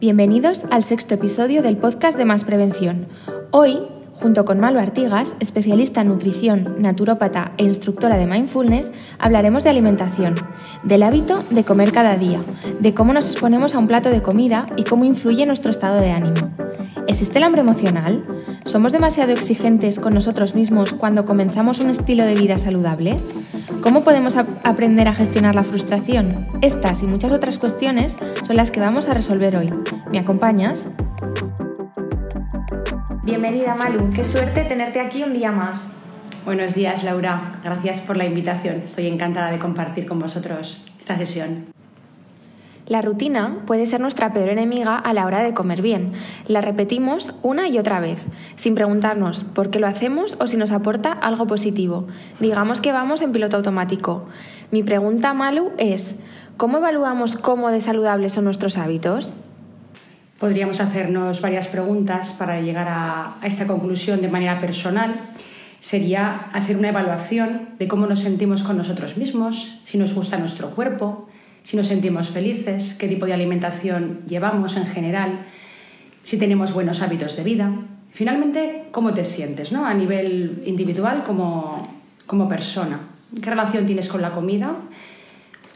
Bienvenidos al sexto episodio del podcast de Más Prevención. Hoy, junto con Malo Artigas, especialista en nutrición, naturópata e instructora de mindfulness, hablaremos de alimentación, del hábito de comer cada día, de cómo nos exponemos a un plato de comida y cómo influye nuestro estado de ánimo. ¿Existe el hambre emocional? ¿Somos demasiado exigentes con nosotros mismos cuando comenzamos un estilo de vida saludable? ¿Cómo podemos aprender a gestionar la frustración? Estas y muchas otras cuestiones son las que vamos a resolver hoy. ¿Me acompañas? Bienvenida Malu, qué suerte tenerte aquí un día más. Buenos días Laura, gracias por la invitación. Estoy encantada de compartir con vosotros esta sesión. La rutina puede ser nuestra peor enemiga a la hora de comer bien. La repetimos una y otra vez, sin preguntarnos por qué lo hacemos o si nos aporta algo positivo. Digamos que vamos en piloto automático. Mi pregunta, Malu, es, ¿cómo evaluamos cómo de saludables son nuestros hábitos? Podríamos hacernos varias preguntas para llegar a, a esta conclusión de manera personal sería hacer una evaluación de cómo nos sentimos con nosotros mismos, si nos gusta nuestro cuerpo, si nos sentimos felices, qué tipo de alimentación llevamos en general, si tenemos buenos hábitos de vida. Finalmente, cómo te sientes ¿no? a nivel individual como, como persona. ¿Qué relación tienes con la comida?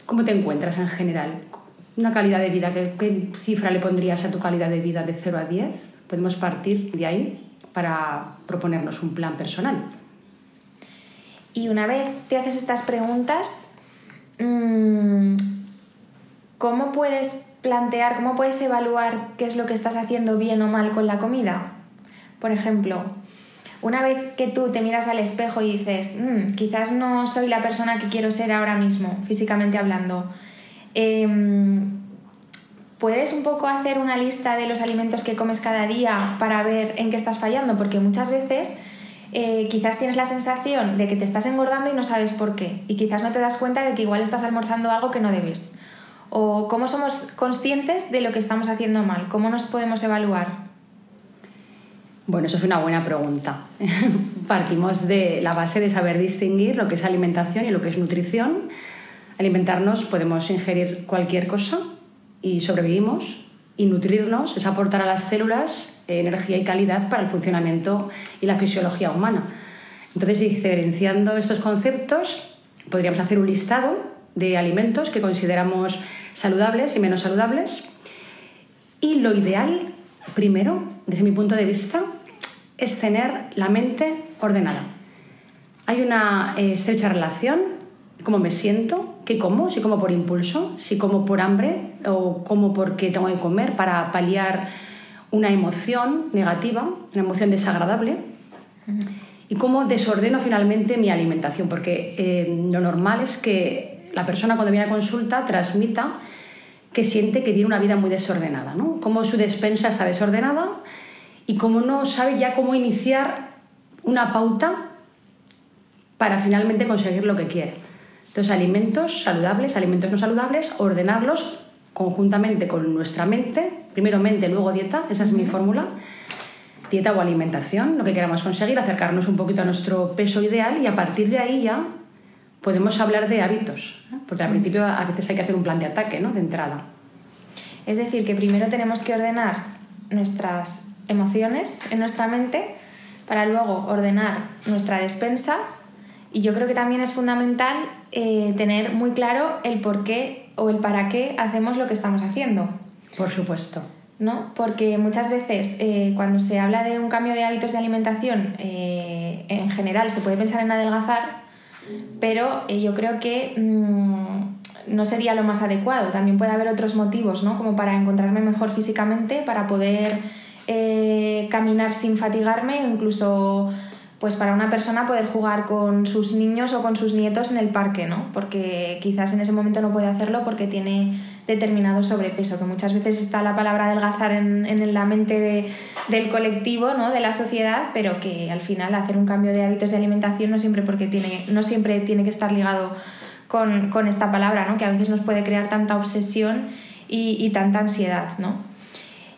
¿Cómo te encuentras en general? Una calidad de vida, ¿qué, ¿qué, cifra le pondrías a tu calidad de vida de 0 a 10? Podemos partir de ahí para proponernos un plan personal. Y una vez te haces estas preguntas, mmm, ¿cómo puedes plantear, cómo puedes evaluar qué es lo que estás haciendo bien o mal con la comida? Por ejemplo, una vez que tú te miras al espejo y dices, mmm, quizás no soy la persona que quiero ser ahora mismo, físicamente hablando, eh, ¿puedes un poco hacer una lista de los alimentos que comes cada día para ver en qué estás fallando? Porque muchas veces eh, quizás tienes la sensación de que te estás engordando y no sabes por qué, y quizás no te das cuenta de que igual estás almorzando algo que no debes o cómo somos conscientes de lo que estamos haciendo mal, cómo nos podemos evaluar. Bueno, eso es una buena pregunta. Partimos de la base de saber distinguir lo que es alimentación y lo que es nutrición. Alimentarnos podemos ingerir cualquier cosa y sobrevivimos y nutrirnos es aportar a las células energía y calidad para el funcionamiento y la fisiología humana. Entonces, diferenciando estos conceptos, podríamos hacer un listado de alimentos que consideramos saludables y menos saludables. Y lo ideal, primero, desde mi punto de vista, es tener la mente ordenada. Hay una eh, estrecha relación, cómo me siento, qué como, si como por impulso, si como por hambre o como porque tengo que comer para paliar una emoción negativa, una emoción desagradable. Y cómo desordeno finalmente mi alimentación, porque eh, lo normal es que la persona cuando viene a consulta transmita que siente que tiene una vida muy desordenada, ¿no? Cómo su despensa está desordenada y cómo no sabe ya cómo iniciar una pauta para finalmente conseguir lo que quiere. Entonces, alimentos saludables, alimentos no saludables, ordenarlos conjuntamente con nuestra mente, primero mente, luego dieta, esa es mi fórmula, dieta o alimentación, lo que queramos conseguir, acercarnos un poquito a nuestro peso ideal y a partir de ahí ya podemos hablar de hábitos, porque al principio a veces hay que hacer un plan de ataque, ¿no? De entrada. Es decir, que primero tenemos que ordenar nuestras emociones en nuestra mente para luego ordenar nuestra despensa y yo creo que también es fundamental eh, tener muy claro el por qué o el para qué hacemos lo que estamos haciendo. Por supuesto. ¿No? Porque muchas veces eh, cuando se habla de un cambio de hábitos de alimentación, eh, en general se puede pensar en adelgazar, pero eh, yo creo que mm, no sería lo más adecuado. También puede haber otros motivos, ¿no? Como para encontrarme mejor físicamente, para poder eh, caminar sin fatigarme, incluso pues para una persona poder jugar con sus niños o con sus nietos en el parque, ¿no? Porque quizás en ese momento no puede hacerlo porque tiene determinado sobrepeso, que muchas veces está la palabra adelgazar en, en la mente de, del colectivo, ¿no? de la sociedad, pero que al final hacer un cambio de hábitos de alimentación no siempre, porque tiene, no siempre tiene que estar ligado con, con esta palabra, ¿no? que a veces nos puede crear tanta obsesión y, y tanta ansiedad. ¿no?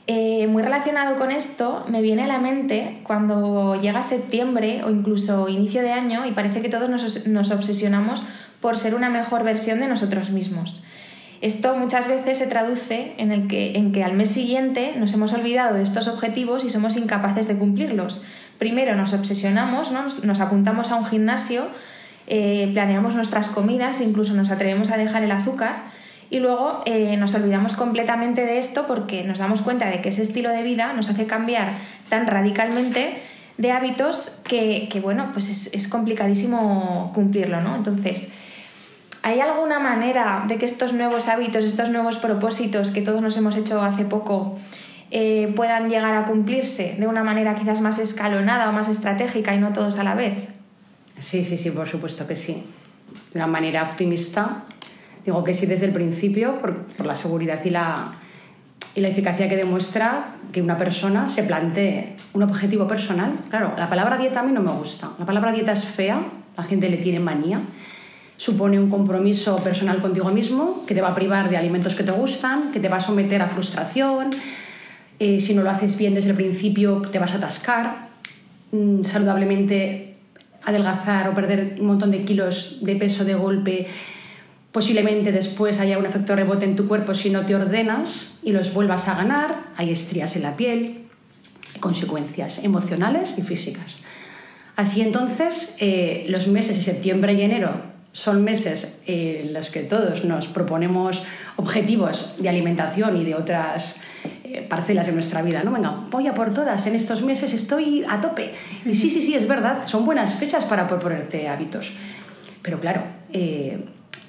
Eh, muy relacionado con esto, me viene a la mente cuando llega septiembre o incluso inicio de año y parece que todos nos, obsesionamos por ser una mejor versión de nosotros mismos. Esto muchas veces se traduce en, el que, en que al mes siguiente nos hemos olvidado de estos objetivos y somos incapaces de cumplirlos. Primero nos obsesionamos, nos, apuntamos a un gimnasio, eh, planeamos nuestras comidas, incluso nos atrevemos a dejar el azúcar y luego eh, nos olvidamos completamente de esto porque nos damos cuenta de que ese estilo de vida nos hace cambiar tan radicalmente de hábitos que, bueno, pues es, complicadísimo cumplirlo, ¿no? Entonces, ¿hay alguna manera de que estos nuevos hábitos, estos nuevos propósitos que todos nos hemos hecho hace poco, eh, puedan llegar a cumplirse de una manera quizás más escalonada o más estratégica y no todos a la vez? Sí, sí, sí, por supuesto que sí. De una manera optimista, digo que sí desde el principio, por, por la seguridad y la, y la eficacia que demuestra que una persona se plantee un objetivo personal. Claro, la palabra dieta a mí no me gusta. La palabra dieta es fea, la gente le tiene manía. Supone un compromiso personal contigo mismo que te va a privar de alimentos que te gustan, que te va a someter a frustración. Eh, si no lo haces bien desde el principio, te vas a atascar. Mm, saludablemente adelgazar o perder un montón de kilos de peso de golpe Posiblemente después haya un efecto rebote en tu cuerpo si no te ordenas y los vuelvas a ganar. Hay estrías en la piel, consecuencias emocionales y físicas. Así entonces, eh, los meses de septiembre y enero son meses en los que todos nos proponemos objetivos de alimentación y de otras eh, parcelas de nuestra vida, ¿no? Venga, voy a por todas, en estos meses estoy a tope. Y sí, sí, sí, es verdad, son buenas fechas para proponerte hábitos. Pero claro, eh,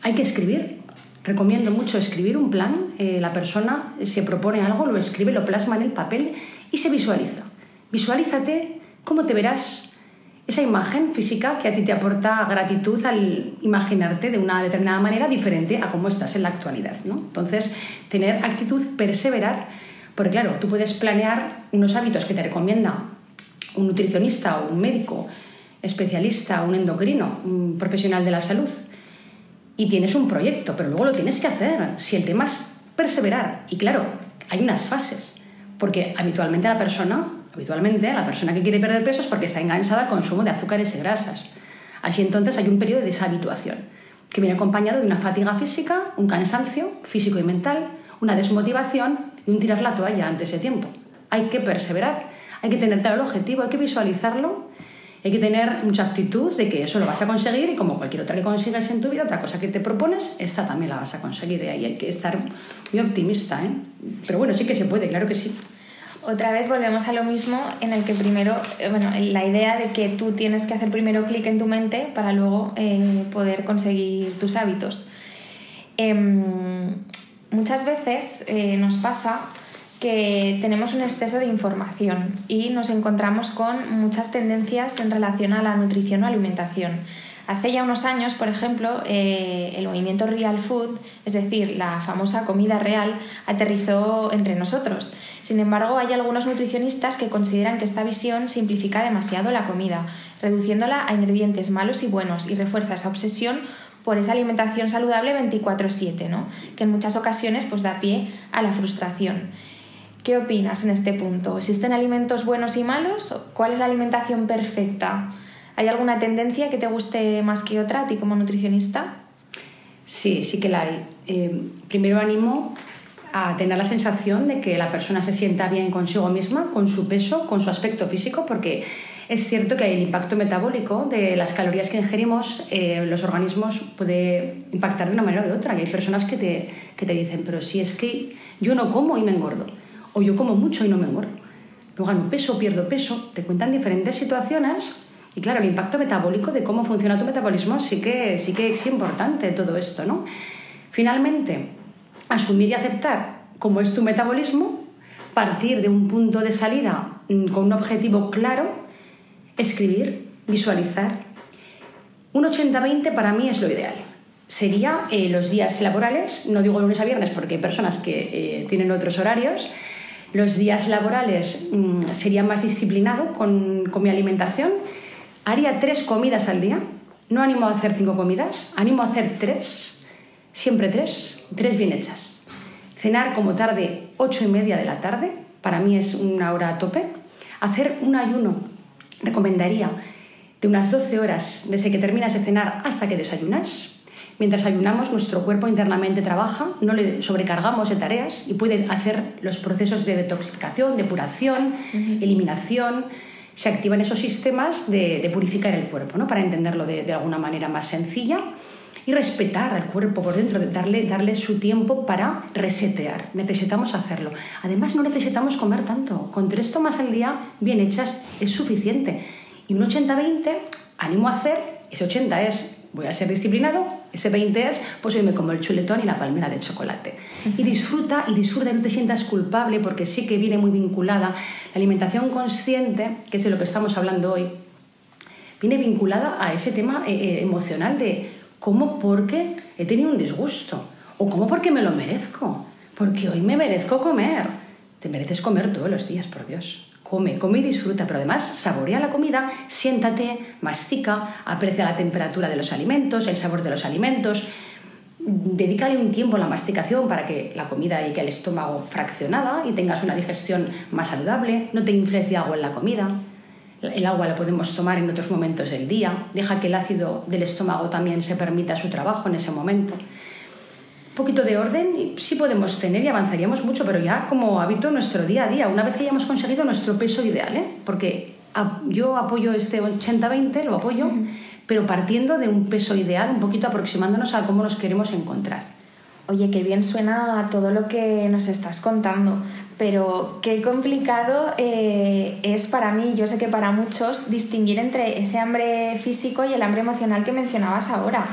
hay que escribir. Recomiendo mucho escribir un plan. Eh, la persona se propone algo, lo escribe, lo plasma en el papel y se visualiza. Visualízate cómo te verás esa imagen física que a ti te aporta gratitud al imaginarte de una determinada manera diferente a cómo estás en la actualidad. ¿no? Entonces, tener actitud, perseverar, porque claro, tú puedes planear unos hábitos que te recomienda un nutricionista o un médico especialista, un endocrino, un profesional de la salud, y tienes un proyecto, pero luego lo tienes que hacer. Si el tema es perseverar, y claro, hay unas fases, porque habitualmente la persona, habitualmente la persona que quiere perder peso es porque está enganchada al consumo de azúcares y grasas. Así entonces hay un periodo de deshabituación, que viene acompañado de una fatiga física, un cansancio físico y mental, una desmotivación y un tirar la toalla antes de tiempo. Hay que perseverar, hay que tener claro el objetivo, hay que visualizarlo hay que tener mucha actitud de que eso lo vas a conseguir y como cualquier otra que consigas en tu vida, otra cosa que te propones, esta también la vas a conseguir. Y ahí hay que estar muy optimista. ¿eh? Pero bueno, sí que se puede, claro que sí. Otra vez volvemos a lo mismo en el que primero, eh, bueno, la idea de que tú tienes que hacer primero clic en tu mente para luego eh, poder conseguir tus hábitos. Em, muchas veces eh, nos pasa que tenemos un exceso de información y nos encontramos con muchas tendencias en relación a la nutrición o alimentación. Hace ya unos años, por ejemplo, eh, el movimiento Real Food, es decir, la famosa comida real, aterrizó entre nosotros. Sin embargo, hay algunos nutricionistas que consideran que esta visión simplifica demasiado la comida, reduciéndola a ingredientes malos y buenos y refuerza esa obsesión por esa alimentación saludable 24/7, ¿no? que en muchas ocasiones pues, da pie a la frustración. ¿Qué opinas en este punto? ¿Existen alimentos buenos y malos? ¿Cuál es la alimentación perfecta? ¿Hay alguna tendencia que te guste más que otra a ti como nutricionista? Sí, sí que la hay. Eh, primero animo a tener la sensación de que la persona se sienta bien consigo misma, con su peso, con su aspecto físico, porque es cierto que el impacto metabólico de las calorías que ingerimos, eh, los organismos puede impactar de una manera o de otra. Y hay personas que te, que te dicen, pero si es que yo no como y me engordo o yo como mucho y no me engordo. No gano peso, pierdo peso. Te cuentan diferentes situaciones y claro, el impacto metabólico de cómo funciona tu metabolismo sí que, sí que es importante todo esto, ¿no? Finalmente, asumir y aceptar cómo es tu metabolismo, partir de un punto de salida mm, con un objetivo claro, escribir, visualizar. Un 80-20 para mí es lo ideal. Sería eh, los días laborales, no digo lunes a viernes porque hay personas que eh, tienen otros horarios, los días laborales mm, sería más disciplinado con, con mi alimentación. Haría tres comidas al día. No animo a hacer cinco comidas, animo a hacer tres, siempre tres, tres bien hechas. Cenar como tarde, ocho y media de la tarde, para mí es una hora a tope. Hacer un ayuno, recomendaría, de unas 12 horas desde que terminas de cenar hasta que desayunas. Mientras ayunamos, nuestro cuerpo internamente trabaja, no le sobrecargamos de tareas y puede hacer los procesos de detoxificación, depuración, eliminación. Se activan esos sistemas de, purificar el cuerpo, ¿no? para entenderlo de, de, alguna manera más sencilla y respetar al cuerpo por dentro, darle, darle su tiempo para resetear. Necesitamos hacerlo. Además, no necesitamos comer tanto. Con tres tomas al día bien hechas es suficiente. Y un 80-20, animo a hacer, ese 80 es voy a ser disciplinado, ese 20 es, pues hoy me como el chuletón y la palmera de chocolate. Y disfruta, y disfruta, no te sientas culpable, porque sí que viene muy vinculada. La alimentación consciente, que es de lo que estamos hablando hoy, viene vinculada a ese tema eh, eh, emocional de cómo porque he tenido un disgusto, o cómo porque me lo merezco, porque hoy me merezco comer. Te mereces comer todos los días, por Dios come, come y disfruta, pero además saborea la comida, siéntate, mastica, aprecia la temperatura de los alimentos, el sabor de los alimentos, dedícale un tiempo a la masticación para que la comida llegue al estómago fraccionada y tengas una digestión más saludable, no te infles de agua en la comida. El agua la podemos tomar en otros momentos del día, deja que el ácido del estómago también se permita su trabajo en ese momento poquito de orden y sí podemos tener y avanzaríamos mucho, pero ya como hábito nuestro día a día, una vez que hayamos conseguido nuestro peso ideal, ¿eh? porque yo apoyo este 80-20, lo apoyo, pero partiendo de un peso ideal, un poquito aproximándonos a cómo nos queremos encontrar. Oye, qué bien suena todo lo que nos estás contando, pero qué complicado eh, es para mí, yo sé que para muchos, distinguir entre ese hambre físico y el hambre emocional que mencionabas ahora.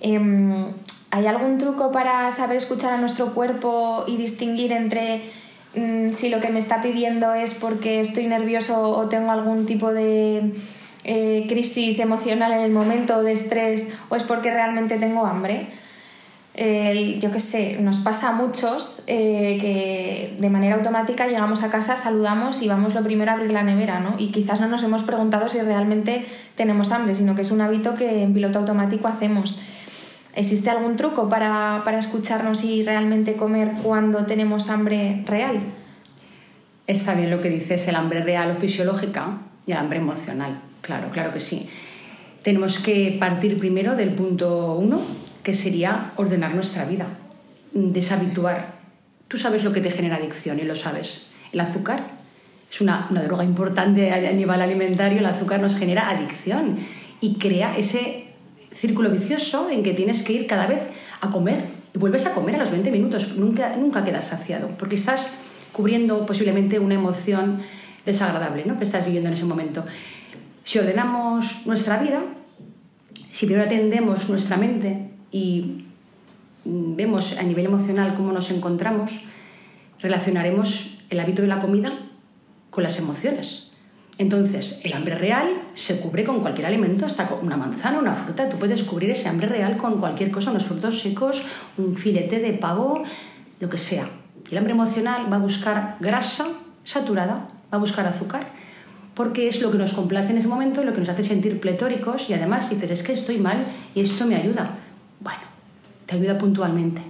Em, ¿Hay algún truco para saber escuchar a nuestro cuerpo y distinguir entre mm, si lo que me está pidiendo es porque estoy nervioso o tengo algún tipo de eh, crisis emocional en el momento de estrés o es porque realmente tengo hambre? yo qué sé, nos pasa a muchos eh, que de manera automática llegamos a casa, saludamos y vamos lo primero a abrir la nevera, ¿no? Y quizás no nos hemos preguntado si realmente tenemos hambre, sino que es un hábito que en piloto automático hacemos. ¿Existe algún truco para, escucharnos y realmente comer cuando tenemos hambre real? Está bien lo que dices, el hambre real o fisiológica y el hambre emocional. Claro, claro que sí. Tenemos que partir primero del punto uno, que sería ordenar nuestra vida, deshabituar. Tú sabes lo que te genera adicción y lo sabes. El azúcar es una, una droga importante a nivel alimentario, el azúcar nos genera adicción y crea ese círculo vicioso en que tienes que ir cada vez a comer y vuelves a comer a los 20 minutos, nunca, nunca quedas saciado, porque estás cubriendo posiblemente una emoción desagradable ¿no? que estás viviendo en ese momento. Si ordenamos nuestra vida, si primero atendemos nuestra mente y vemos a nivel emocional cómo nos encontramos, relacionaremos el hábito de la comida con las emociones. Entonces, el hambre real se cubre con cualquier alimento, hasta con una manzana, una fruta. Tú puedes cubrir ese hambre real con cualquier cosa, unos frutos secos, un filete de pavo, lo que sea. El hambre emocional va a buscar grasa saturada, va a buscar azúcar, porque es lo que nos complace en ese momento, lo que nos hace sentir pletóricos y además dices, es que estoy mal y esto me ayuda. Bueno, te ayuda puntualmente.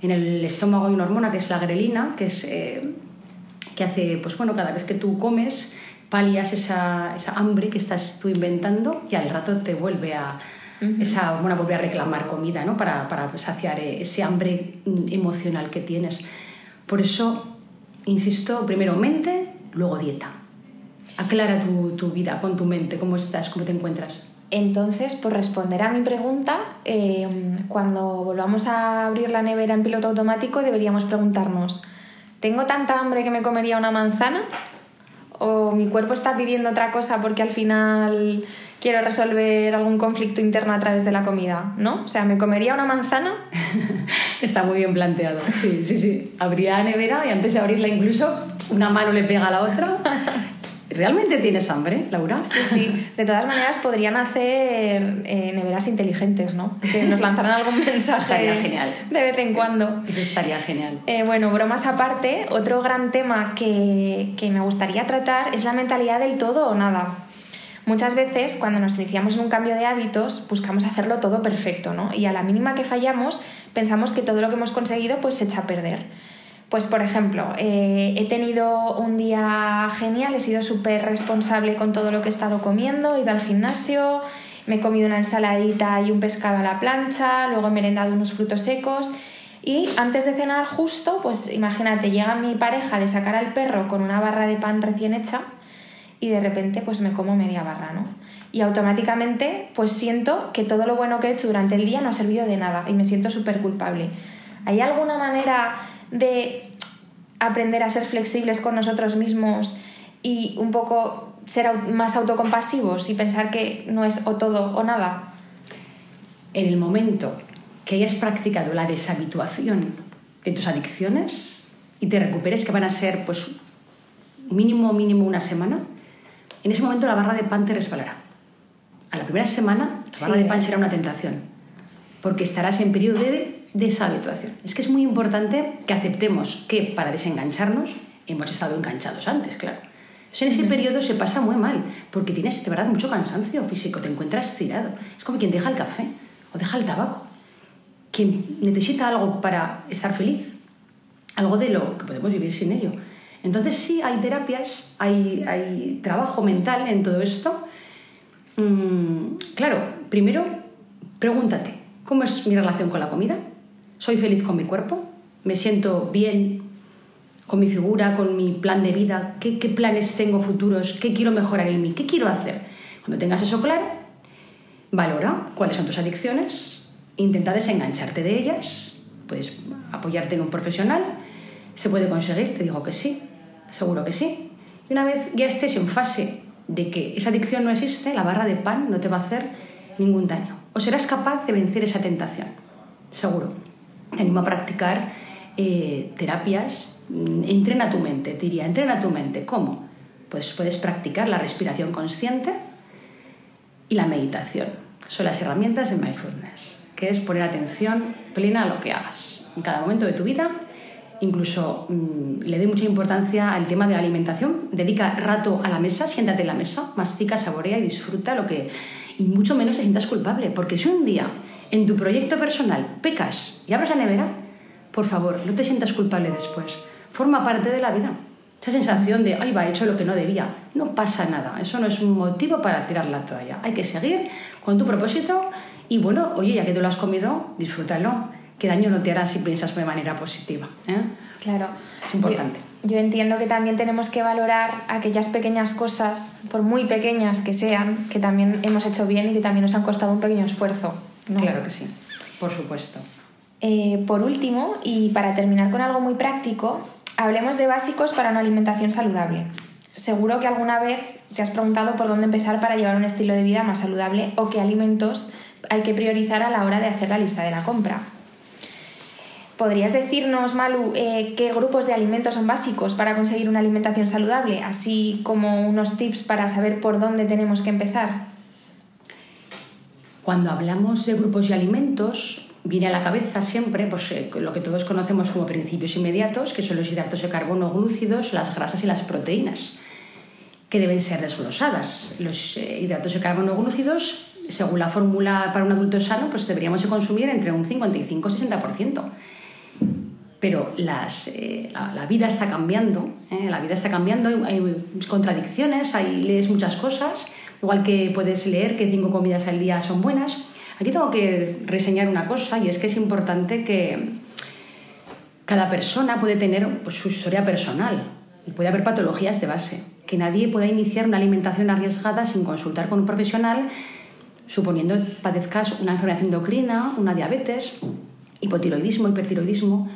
En el estómago hay una hormona que es la grelina, que es... Eh, que hace, pues bueno, cada vez que tú comes, palias esa, esa, hambre que estás tú inventando y al rato te vuelve a, esa hormona vuelve a reclamar comida ¿no? para, para saciar ese hambre emocional que tienes. Por eso, insisto, primero mente, luego dieta. Aclara tu, tu vida con tu mente, cómo estás, cómo te encuentras. Entonces, por responder a mi pregunta, eh, cuando volvamos a abrir la nevera en piloto automático, deberíamos preguntarnos, ¿tengo tanta hambre que me comería una manzana? O mi cuerpo está pidiendo otra cosa porque al final quiero resolver algún conflicto interno a través de la comida, ¿no? O sea, ¿me comería una manzana? está muy bien planteado. Sí, sí, sí. Abría nevera y antes de abrirla incluso una mano le pega a la otra ¿Realmente tienes hambre, Laura? Sí, sí. De todas maneras, podrían hacer eh, neveras inteligentes, ¿no? Que nos lanzaran algún mensaje. estaría genial. De vez en cuando. Eso estaría genial. Eh, bueno, bromas aparte, otro gran tema que, que me gustaría tratar es la mentalidad del todo o nada. Muchas veces, cuando nos iniciamos en un cambio de hábitos, buscamos hacerlo todo perfecto, ¿no? Y a la mínima que fallamos, pensamos que todo lo que hemos conseguido pues se echa a perder. Pues por ejemplo, eh, he tenido un día genial, he sido súper responsable con todo lo que he estado comiendo, he ido al gimnasio, me he comido una ensaladita y un pescado a la plancha, luego he merendado unos frutos secos y antes de cenar justo, pues imagínate, llega mi pareja de sacar al perro con una barra de pan recién hecha y de repente pues me como media barra, ¿no? Y automáticamente pues siento que todo lo bueno que he hecho durante el día no ha servido de nada y me siento súper culpable. ¿Hay alguna manera de aprender a ser flexibles con nosotros mismos y un poco ser más autocompasivos y pensar que no es o todo o nada? En el momento que hayas practicado la deshabituación de tus adicciones y te recuperes, que van a ser pues mínimo, mínimo una semana, en ese momento la barra de pan te resbalará. A la primera semana, la barra de pan será una tentación, porque estarás en periodo de deshabituación. Es que es muy importante que aceptemos que para desengancharnos hemos estado enganchados antes, claro. en ese periodo se pasa muy mal, porque tienes de verdad mucho cansancio físico, te encuentras tirado. Es como quien deja el café o deja el tabaco quien necesita algo para estar feliz, algo de lo que podemos vivir sin ello. Entonces sí, hay terapias, hay, hay trabajo mental en todo esto. Mm, claro, primero pregúntate, ¿cómo es mi relación con la comida? ¿Soy feliz con mi cuerpo? ¿Me siento bien con mi figura, con mi plan de vida? ¿Qué, planes tengo futuros? ¿Qué quiero mejorar en mí? ¿Qué quiero hacer? Cuando tengas eso claro, valora cuáles son tus adicciones, intenta desengancharte de ellas, puedes apoyarte en un profesional, se puede conseguir, te digo que sí, seguro que sí. Y una vez ya estés en fase de que esa adicción no existe, la barra de pan no te va a hacer ningún daño. O serás capaz de vencer esa tentación, seguro. Te animo a practicar eh, terapias, mm, entrena tu mente, diría, entrena tu mente. ¿Cómo? Pues puedes practicar la respiración consciente y la meditación. Son las herramientas de mindfulness que es poner atención plena a lo que hagas en cada momento de tu vida. Incluso mm, le doy mucha importancia al tema de la alimentación. Dedica rato a la mesa, siéntate en la mesa, mastica, saborea y disfruta lo que... Y mucho menos te sientas culpable, porque si un día en tu proyecto personal pecas y abres la nevera, por favor, no te sientas culpable después. Forma parte de la vida. Esa sensación de, ay, va, he hecho lo que no debía. No pasa nada. Eso no es un motivo para tirar la toalla. Hay que seguir con tu propósito y bueno, oye, ya que tú lo has comido, disfrútalo. ¿Qué daño no te hará si piensas de manera positiva? ¿eh? Claro. Es importante. Yo, entiendo que también tenemos que valorar aquellas pequeñas cosas, por muy pequeñas que sean, que también hemos hecho bien y que también nos han costado un pequeño esfuerzo. Claro que sí, por supuesto. Eh, por último, y para terminar con algo muy práctico, hablemos de básicos para una alimentación saludable. Seguro que alguna vez te has preguntado por dónde empezar para llevar un estilo de vida más saludable o qué alimentos hay que priorizar a la hora de hacer la lista de la compra. ¿Podrías decirnos, Malu, eh, qué grupos de alimentos son básicos para conseguir una alimentación saludable, así como unos tips para saber por dónde tenemos que empezar? Cuando hablamos de grupos de alimentos, viene a la cabeza siempre pues, eh, lo que todos conocemos como principios inmediatos, que son los hidratos de carbono glúcidos, las grasas y las proteínas, que deben ser desglosadas. Los eh, hidratos de carbono glúcidos según la fórmula para un adulto sano, pues deberíamos consumir entre un 55 y 60%. Pero las, eh, la, vida está cambiando, ¿eh? la vida está cambiando, hay, contradicciones, hay, lees muchas cosas, igual que puedes leer que cinco comidas al día son buenas. Aquí tengo que reseñar una cosa y es que es importante que cada persona puede tener pues, su historia personal y puede haber patologías de base, que nadie pueda iniciar una alimentación arriesgada sin consultar con un profesional suponiendo que padezcas una enfermedad endocrina, una diabetes, hipotiroidismo, hipertiroidismo,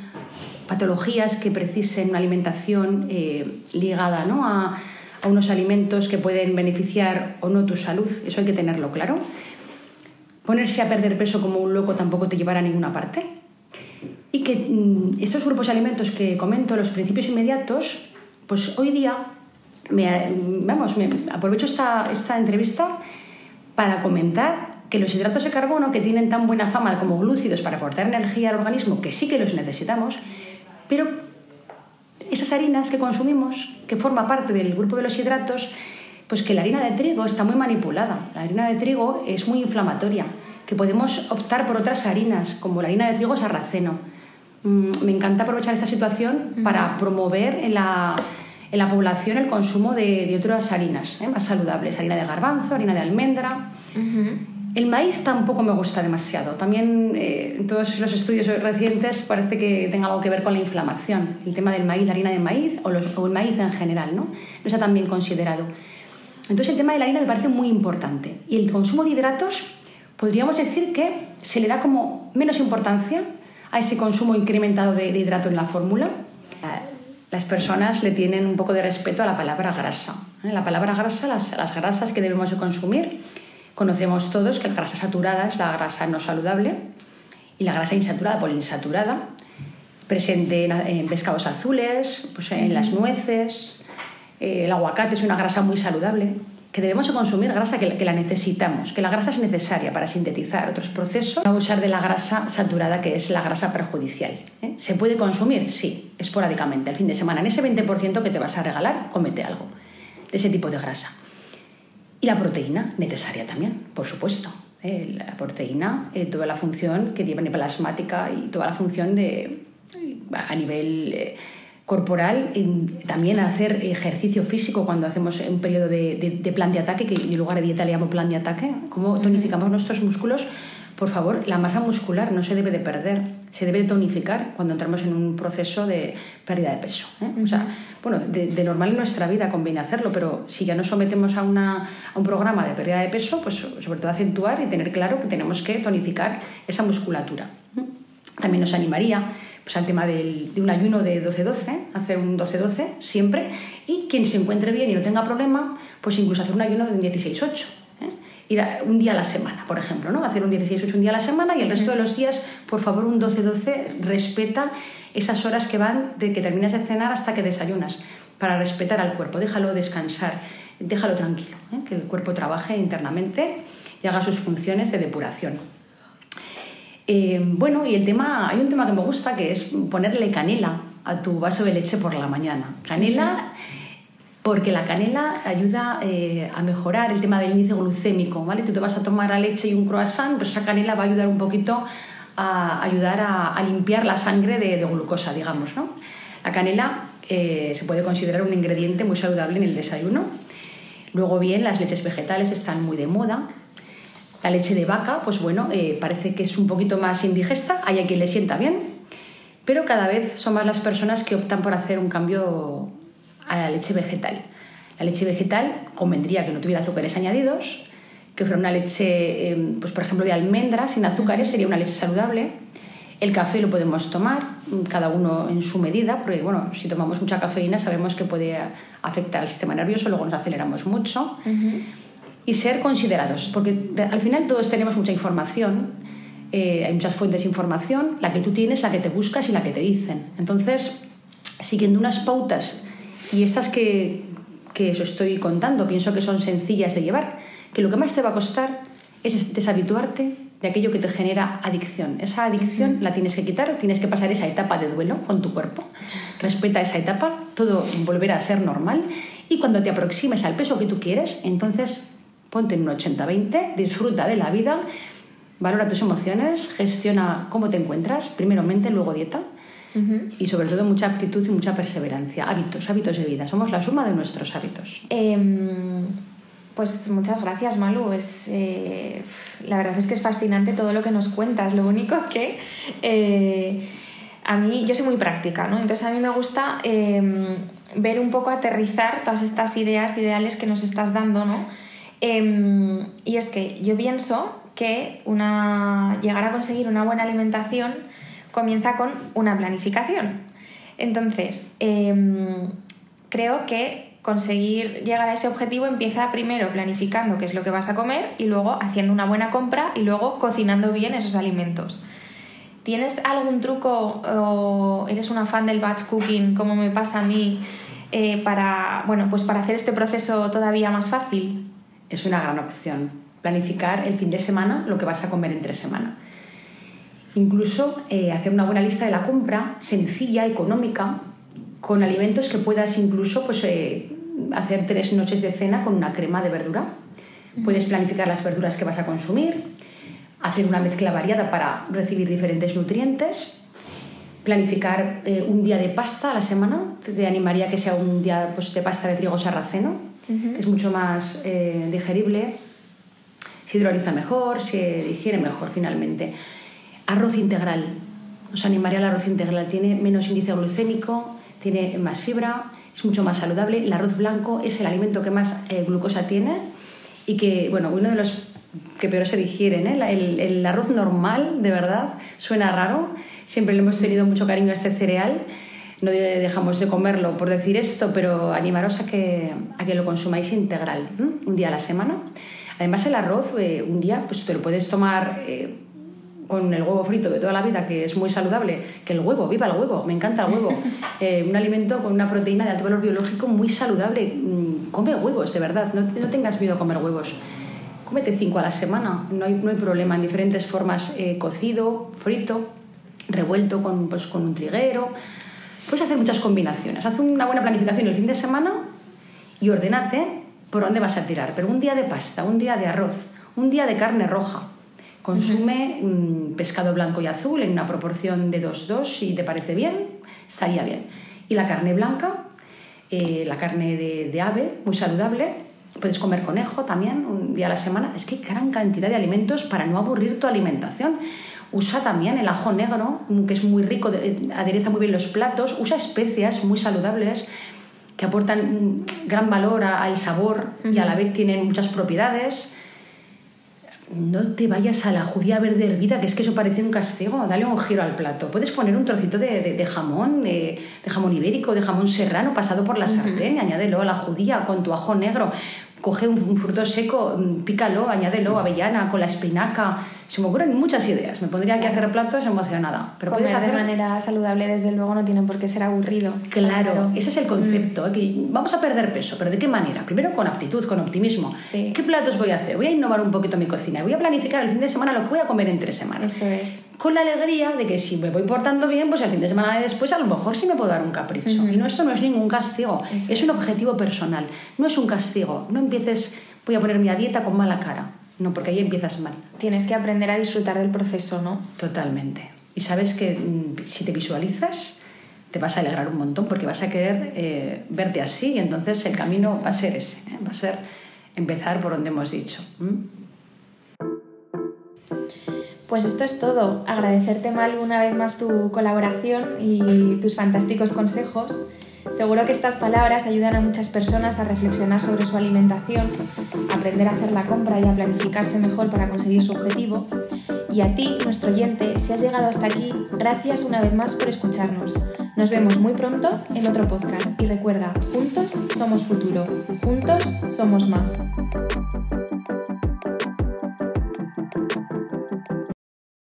patologías que precisen una alimentación eh, ligada ¿no? a, a, unos alimentos que pueden beneficiar o no tu salud, eso hay que tenerlo claro. Ponerse a perder peso como un loco tampoco te llevará a ninguna parte. Y que mm, estos grupos de alimentos que comento, los principios inmediatos, pues hoy día, me, vamos, aprovecho esta, esta entrevista para comentar que los hidratos de carbono, que tienen tan buena fama como glúcidos para aportar energía al organismo, que sí que los necesitamos, pero esas harinas que consumimos, que forma parte del grupo de los hidratos, pues que la harina de trigo está muy manipulada. La harina de trigo es muy inflamatoria, que podemos optar por otras harinas, como la harina de trigo sarraceno. Mm, me encanta aprovechar esta situación para promover en la en la población el consumo de, de otras harinas ¿eh? más saludables, harina de garbanzo, harina de almendra. El maíz tampoco me gusta demasiado. También eh, en todos los estudios recientes parece que tenga algo que ver con la inflamación. El tema del maíz, la harina de maíz o, el maíz en general, ¿no? No está tan bien considerado. Entonces el tema de la harina me parece muy importante. Y el consumo de hidratos, podríamos decir que se le da como menos importancia a ese consumo incrementado de, de hidrato en la fórmula. Las personas le tienen un poco de respeto a la palabra grasa. ¿eh? La palabra grasa, las, grasas que debemos de consumir, Conocemos todos que la grasa saturada es la grasa no saludable y la grasa insaturada, poliinsaturada, presente en, pescados azules, pues en las nueces. Eh, el aguacate es una grasa muy saludable, que debemos consumir grasa que, que, la necesitamos, que la grasa es necesaria para sintetizar otros procesos. No abusar de la grasa saturada, que es la grasa perjudicial. ¿eh? ¿Se puede consumir? Sí, esporádicamente, el fin de semana. En ese 20% que te vas a regalar, comete algo de ese tipo de grasa. Y la proteína, necesaria también, por supuesto. Eh, la proteína, eh, toda la función que tiene plasmática y toda la función de, a nivel eh, corporal, también hacer ejercicio físico cuando hacemos un periodo de, de, plan de ataque, que en lugar de dieta le llamo plan de ataque, cómo tonificamos nuestros músculos por favor, la masa muscular no se debe de perder, se debe de tonificar cuando entramos en un proceso de pérdida de peso. ¿eh? O sea, bueno, de, normal en nuestra vida conviene hacerlo, pero si ya nos sometemos a, una, a, un programa de pérdida de peso, pues sobre todo acentuar y tener claro que tenemos que tonificar esa musculatura. También nos animaría pues, al tema del, de un ayuno de 12-12, hacer un 12-12 siempre, y quien se encuentre bien y no tenga problema, pues incluso hacer un ayuno de un 16-8 ir un día a la semana, por ejemplo, ¿no? Hacer un 16-8 un día a la semana y el resto de los días, por favor, un 12-12, respeta esas horas que van de que terminas de cenar hasta que desayunas, para respetar al cuerpo, déjalo descansar, déjalo tranquilo, ¿eh? que el cuerpo trabaje internamente y haga sus funciones de depuración. Eh, bueno, y el tema, hay un tema que me gusta que es ponerle canela a tu vaso de leche por la mañana. Canela porque la canela ayuda eh, a mejorar el tema del índice glucémico, ¿vale? Tú te vas a tomar la leche y un croissant, pero esa canela va a ayudar un poquito a ayudar a, limpiar la sangre de, glucosa, digamos, ¿no? La canela eh, se puede considerar un ingrediente muy saludable en el desayuno. Luego bien, las leches vegetales están muy de moda. La leche de vaca, pues bueno, eh, parece que es un poquito más indigesta, hay a quien le sienta bien, pero cada vez son más las personas que optan por hacer un cambio a la leche vegetal. La leche vegetal convendría que no tuviera azúcares añadidos, que fuera una leche, em, pues por ejemplo, de almendras sin azúcares, sería una leche saludable. El café lo podemos tomar, cada uno en su medida, porque bueno, si tomamos mucha cafeína sabemos que puede afectar al sistema nervioso, luego nos aceleramos mucho. Y ser considerados, porque al final todos tenemos mucha información, eh, hay muchas fuentes de información, la que tú tienes, la que te buscas y la que te dicen. Entonces, siguiendo unas pautas y estas que, que os estoy contando pienso que son sencillas de llevar, que lo que más te va a costar es deshabituarte de aquello que te genera adicción. Esa adicción la tienes que quitar, tienes que pasar esa etapa de duelo con tu cuerpo. Respeta esa etapa, todo volverá a ser normal y cuando te aproximes al peso que tú quieres, entonces ponte en un 80-20, disfruta de la vida, valora tus emociones, gestiona cómo te encuentras, primero mente, luego dieta y sobre todo mucha actitud y mucha perseverancia. Hábitos, hábitos de vida. Somos la suma de nuestros hábitos. Em, pues muchas gracias, Malu. Es, eh, la verdad es que es fascinante todo lo que nos cuentas. Lo único que eh, a mí, yo soy muy práctica, ¿no? Entonces a mí me gusta em, ver un poco aterrizar todas estas ideas, ideales que nos estás dando, ¿no? Em, y es que yo pienso que una, llegar a conseguir una buena alimentación comienza con una planificación. Entonces, em, creo que conseguir llegar a ese objetivo empieza primero planificando qué es lo que vas a comer y luego haciendo una buena compra y luego cocinando bien esos alimentos. ¿Tienes algún truco o eres una fan del batch cooking como me pasa a mí eh, para, bueno, pues para hacer este proceso todavía más fácil? Es una gran opción. Planificar el fin de semana lo que vas a comer entre semana. Incluso eh, hacer una buena lista de la compra, sencilla, económica, con alimentos que puedas incluso pues, eh, hacer tres noches de cena con una crema de verdura. Puedes planificar las verduras que vas a consumir, hacer una mezcla variada para recibir diferentes nutrientes, planificar eh, un día de pasta a la semana. Te animaría que sea un día pues, de pasta de trigo sarraceno, es mucho más digerible, se hidroliza mejor, se digiere mejor finalmente. Arroz integral. Os animaría al arroz integral. Tiene menos índice glucémico, tiene más fibra, es mucho más saludable. El arroz blanco es el alimento que más eh, glucosa tiene y que, bueno, uno de los que peor se digieren. ¿eh? El, el, arroz normal, de verdad, suena raro. Siempre le hemos tenido mucho cariño a este cereal. No dejamos de comerlo por decir esto, pero animaros a que, a que lo consumáis integral, un día a la semana. Además, el arroz, eh, un día, pues te lo puedes tomar eh, con el huevo frito de toda la vida, que es muy saludable, que el huevo, viva el huevo, me encanta el huevo. un alimento con una proteína de alto valor biológico muy saludable. Mm, come huevos, de verdad, no, no tengas miedo a comer huevos cómete cinco a la semana, no hay, no hay problema, en diferentes formas, eh, cocido, frito, revuelto con, pues, con un triguero. Puedes hacer muchas combinaciones. Haz una buena planificación el fin de semana y ordenate por dónde vas a tirar. Pero un día de pasta, un día de arroz, un día de carne roja. Consume pescado blanco y azul en una proporción de 2-2 si te parece bien, estaría bien. Y la carne blanca, eh, la carne de, de ave, muy saludable, Puedes comer conejo también un día a la semana. Es que hay gran cantidad de alimentos para no aburrir tu alimentación. Usa también el ajo negro, que es muy rico, adereza muy bien los platos. Usa especias muy saludables que aportan gran valor al sabor y a la vez tienen muchas propiedades. No te vayas a la judía verde hervida, que es que eso parece un castigo. Dale un giro al plato. Puedes poner un trocito de, jamón, de, jamón ibérico, de jamón serrano pasado por la sartén, añádelo a la judía con tu ajo negro coge un, fruto seco, mm, pícalo, añádelo, avellana, con la espinaca. Se me ocurren muchas ideas. Me pondría aquí a hacer platos emocionada. Pero Comer puedes hacer... de manera saludable, desde luego, no tiene por qué ser aburrido. Claro, ese es el concepto. Mm. vamos a perder peso, pero ¿de qué manera? Primero con aptitud, con optimismo. ¿Qué platos voy a hacer? Voy a innovar un poquito mi cocina. Voy a planificar el fin de semana lo que voy a comer en tres semanas. Eso es. Con la alegría de que si me voy portando bien, pues el fin de semana después a lo mejor sí me puedo dar un capricho. Y no, esto no es ningún castigo. es un objetivo personal. No es un castigo. No empieces voy a ponerme a dieta con mala cara. No, porque ahí empiezas mal. Tienes que aprender a disfrutar del proceso, ¿no? Totalmente. Y sabes que mm, si te visualizas, te vas a alegrar un montón porque vas a querer eh, verte así y entonces el camino va a ser ese, ¿eh? va a ser empezar por donde hemos dicho. Pues esto es todo. Agradecerte, Mal, una vez más tu colaboración y tus fantásticos consejos. Seguro que estas palabras ayudan a muchas personas a reflexionar sobre su alimentación, aprender a hacer la compra y a planificarse mejor para conseguir su objetivo. Y a ti, nuestro oyente, si has llegado hasta aquí, gracias una vez más por escucharnos. Nos vemos muy pronto en otro podcast y recuerda, juntos somos futuro, juntos somos más.